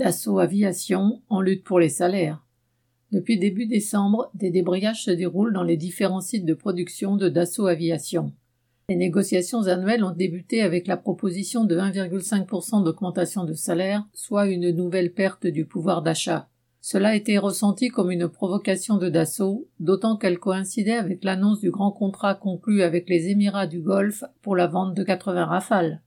Dassault Aviation en lutte pour les salaires. Depuis début décembre, des débrayages se déroulent dans les différents sites de production de Dassault Aviation. Les négociations annuelles ont débuté avec la proposition de 1,5% d'augmentation de salaire, soit une nouvelle perte du pouvoir d'achat. Cela a été ressenti comme une provocation de Dassault, d'autant qu'elle coïncidait avec l'annonce du grand contrat conclu avec les Émirats du Golfe pour la vente de 80 rafales.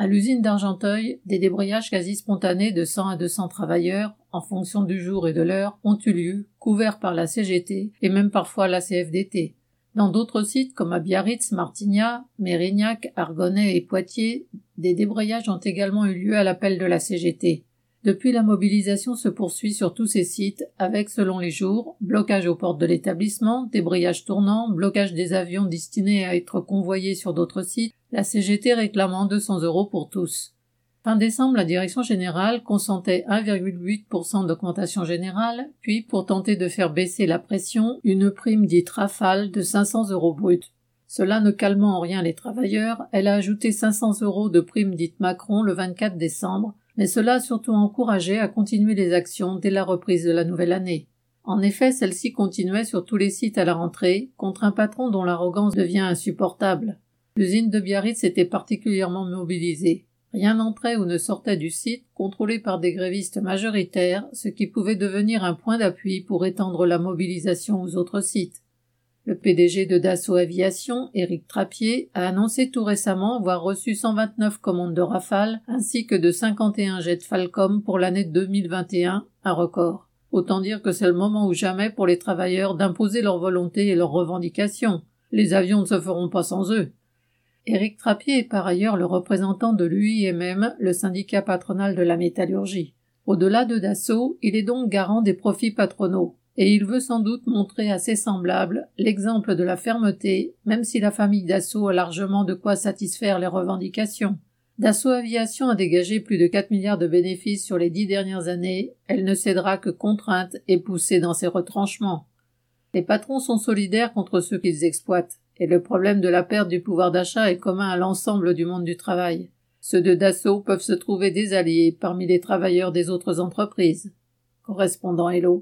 À l'usine d'Argenteuil, des débrayages quasi spontanés de 100 à 200 travailleurs, en fonction du jour et de l'heure, ont eu lieu, couverts par la CGT et même parfois la CFDT. Dans d'autres sites comme à Biarritz, Martignas, Mérignac, Argonnet et Poitiers, des débrayages ont également eu lieu à l'appel de la CGT. Depuis, la mobilisation se poursuit sur tous ces sites, avec, selon les jours, blocage aux portes de l'établissement, débrayage tournant, blocage des avions destinés à être convoyés sur d'autres sites, la CGT réclamant 200 euros pour tous. Fin décembre, la direction générale consentait 1,8% d'augmentation générale, puis, pour tenter de faire baisser la pression, une prime dite rafale de 500 euros brut. Cela ne calmant en rien les travailleurs, elle a ajouté 500 euros de prime dite Macron le 24 décembre, mais cela a surtout encouragé à continuer les actions dès la reprise de la nouvelle année. En effet, celle-ci continuait sur tous les sites à la rentrée, contre un patron dont l'arrogance devient insupportable. L'usine de Biarritz était particulièrement mobilisée. Rien n'entrait ou ne sortait du site, contrôlé par des grévistes majoritaires, ce qui pouvait devenir un point d'appui pour étendre la mobilisation aux autres sites. Le PDG de Dassault Aviation, Éric Trappier, a annoncé tout récemment avoir reçu 129 commandes de Rafale ainsi que de 51 jets Falcom pour l'année 2021, un record. Autant dire que c'est le moment ou jamais pour les travailleurs d'imposer leur volonté et leurs revendications. Les avions ne se feront pas sans eux. Éric Trappier est par ailleurs le représentant de l'UIMM, le syndicat patronal de la métallurgie. Au-delà de Dassault, il est donc garant des profits patronaux et il veut sans doute montrer à ses semblables l'exemple de la fermeté, même si la famille Dassault a largement de quoi satisfaire les revendications. Dassault Aviation a dégagé plus de 4 milliards de bénéfices sur les dix dernières années, elle ne cédera que contrainte et poussée dans ses retranchements. Les patrons sont solidaires contre ceux qu'ils exploitent, et le problème de la perte du pouvoir d'achat est commun à l'ensemble du monde du travail. Ceux de Dassault peuvent se trouver des alliés parmi les travailleurs des autres entreprises. Correspondant Hello.